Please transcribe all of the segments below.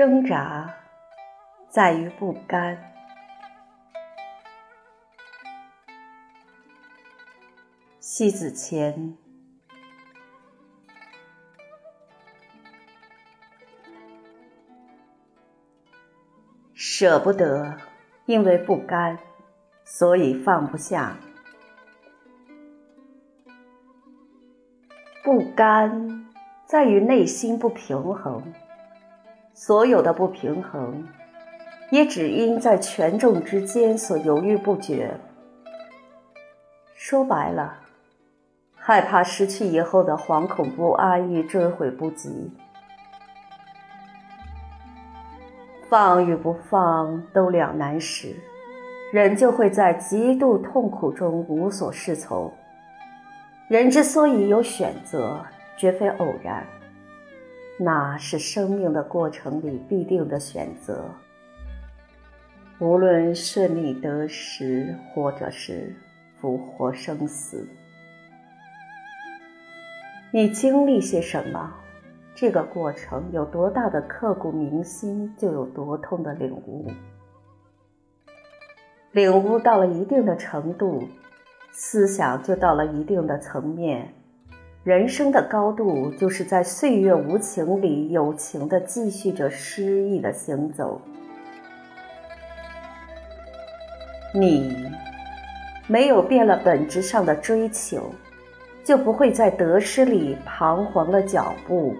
挣扎在于不甘。西子谦，舍不得，因为不甘，所以放不下。不甘在于内心不平衡。所有的不平衡，也只因在权重之间所犹豫不决。说白了，害怕失去以后的惶恐不安与追悔不及。放与不放都两难时，人就会在极度痛苦中无所适从。人之所以有选择，绝非偶然。那是生命的过程里必定的选择，无论顺利得失，或者是福祸生死。你经历些什么，这个过程有多大的刻骨铭心，就有多痛的领悟。领悟到了一定的程度，思想就到了一定的层面。人生的高度，就是在岁月无情里，有情的继续着诗意的行走。你没有变了本质上的追求，就不会在得失里彷徨了脚步。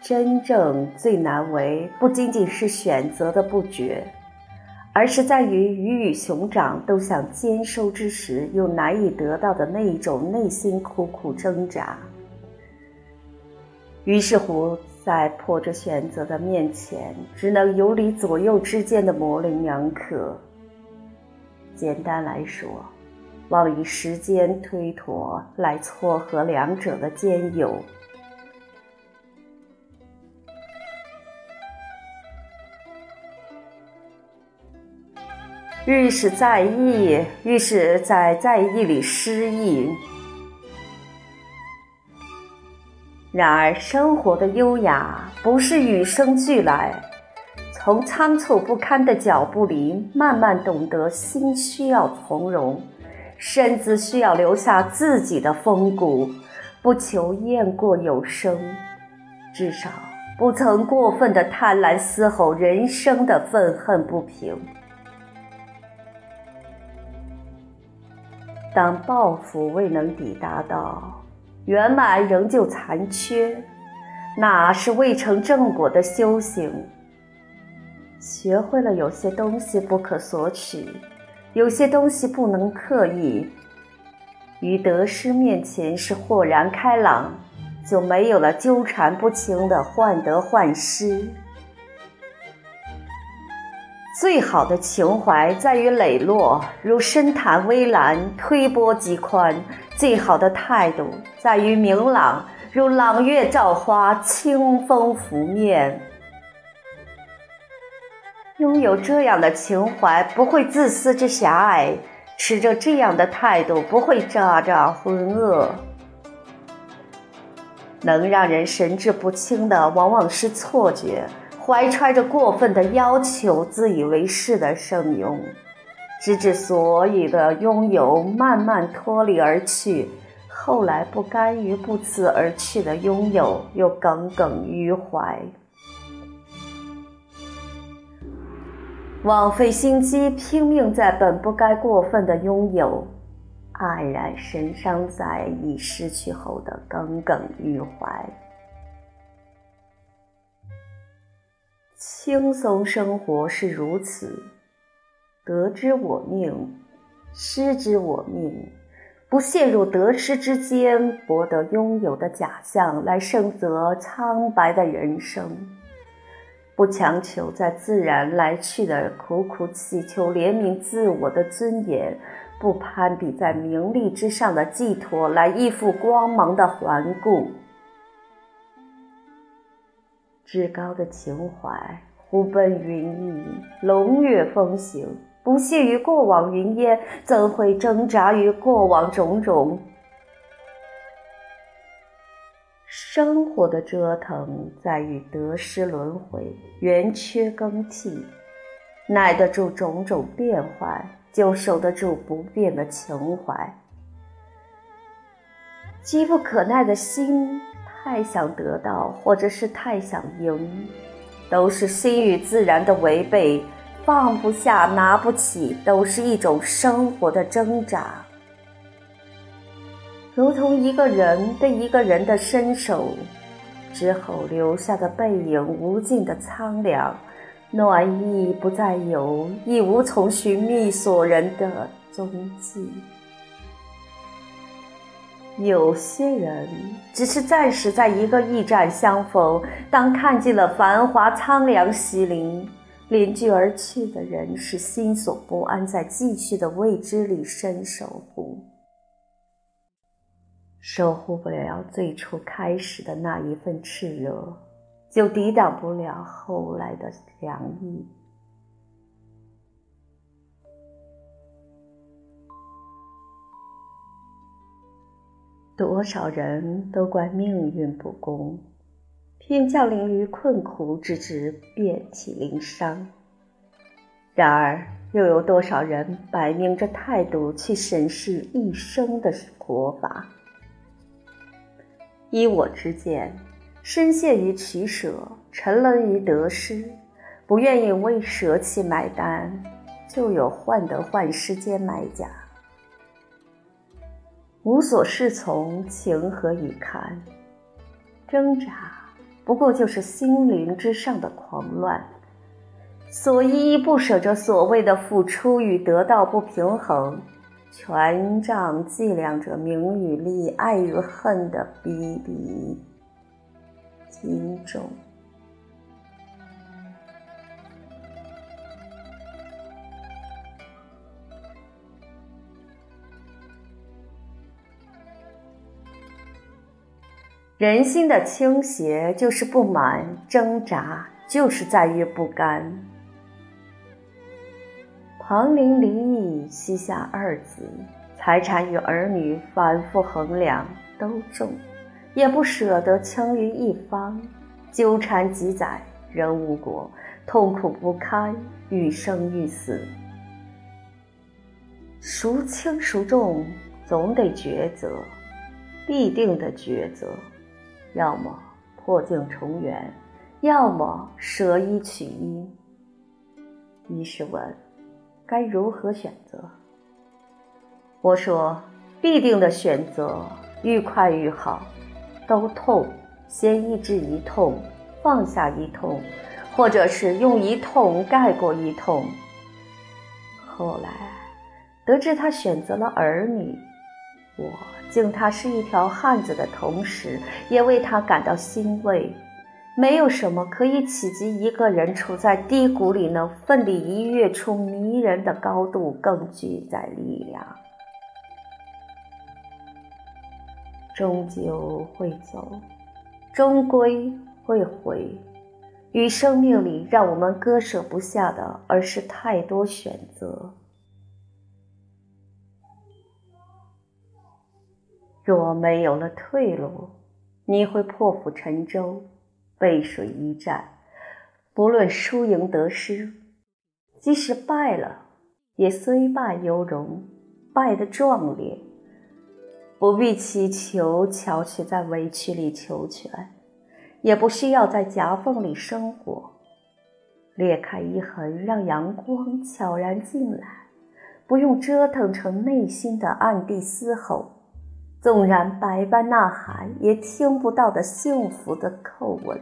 真正最难为，不仅仅是选择的不决。而是在于鱼与熊掌都想兼收之时，又难以得到的那一种内心苦苦挣扎。于是乎，在迫着选择的面前，只能游离左右之间的模棱两可。简单来说，望以时间推脱来撮合两者的兼有。愈是在意，愈是在在意里失意。然而，生活的优雅不是与生俱来，从仓促不堪的脚步里慢慢懂得心需要从容，身子需要留下自己的风骨，不求雁过有声，至少不曾过分的贪婪嘶吼人生的愤恨不平。当抱负未能抵达到圆满，仍旧残缺，那是未成正果的修行。学会了有些东西不可索取，有些东西不能刻意。于得失面前是豁然开朗，就没有了纠缠不清的患得患失。最好的情怀在于磊落，如深潭微澜，推波及宽；最好的态度在于明朗，如朗月照花，清风拂面。拥有这样的情怀，不会自私之狭隘；持着这样的态度，不会渣渣浑噩。能让人神志不清的，往往是错觉。怀揣着过分的要求、自以为是的声拥，直至所有的拥有慢慢脱离而去，后来不甘于不辞而去的拥有又耿耿于怀，枉费心机拼命在本不该过分的拥有，黯然神伤在已失去后的耿耿于怀。轻松生活是如此，得之我命，失之我命，不陷入得失之间，博得拥有的假象来胜则苍白的人生，不强求在自然来去的苦苦祈求怜悯自我的尊严，不攀比在名利之上的寄托来依附光芒的环顾。至高的情怀，呼奔云翳，龙跃风行，不屑于过往云烟，怎会挣扎于过往种种？生活的折腾在于得失轮回、圆缺更替，耐得住种种变幻，就守得住不变的情怀。急不可耐的心，太想得到，或者是太想赢，都是心与自然的违背。放不下、拿不起，都是一种生活的挣扎。如同一个人对一个人的伸手之后留下的背影，无尽的苍凉，暖意不再有，亦无从寻觅所人的踪迹。有些人只是暂时在一个驿站相逢，当看尽了繁华苍凉西林。邻居而去的人是心所不安，在继续的未知里伸守护，守护不了最初开始的那一份炽热，就抵挡不了后来的凉意。多少人都怪命运不公。偏降临于困苦之至，遍体鳞伤。然而，又有多少人摆明着态度去审视一生的活法？依我之见，深陷于取舍，沉沦于得失，不愿意为舍弃买单，就有患得患失间买家，无所适从，情何以堪？挣扎。不过就是心灵之上的狂乱，所依依不舍着所谓的付出与得到不平衡，权杖计量着名与利、爱与恨的比比轻重。人心的倾斜，就是不满；挣扎，就是在于不甘。庞林离异，膝下二子，财产与儿女反复衡量，都重，也不舍得轻于一方。纠缠几载，仍无果，痛苦不堪，欲生欲死。孰轻孰重，总得抉择，必定的抉择。要么破镜重圆，要么舍一取一。于是问：该如何选择？我说：必定的选择，愈快愈好。都痛，先医治一痛，放下一痛，或者是用一痛盖过一痛。后来得知他选择了儿女，我。敬他是一条汉子的同时，也为他感到欣慰。没有什么可以企及一个人处在低谷里能奋力一跃出迷人的高度更具在力量。终究会走，终归会回。与生命里，让我们割舍不下的，而是太多选择。若没有了退路，你会破釜沉舟，背水一战。不论输赢得失，即使败了，也虽败犹荣，败得壮烈。不必祈求巧取在委屈里求全，也不需要在夹缝里生活。裂开一痕，让阳光悄然进来，不用折腾成内心的暗地嘶吼。纵然百般呐喊，也听不到的幸福的叩问。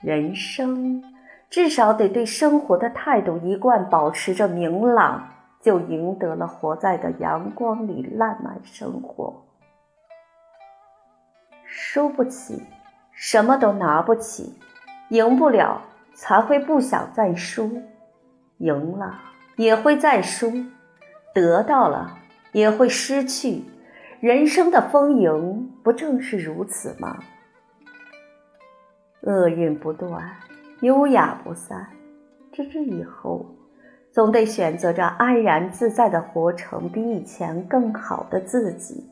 人生至少得对生活的态度一贯保持着明朗，就赢得了活在的阳光里烂漫生活。输不起，什么都拿不起；赢不了，才会不想再输；赢了，也会再输；得到了。也会失去，人生的丰盈不正是如此吗？厄运不断，优雅不散，直至以后，总得选择着安然自在的活成比以前更好的自己。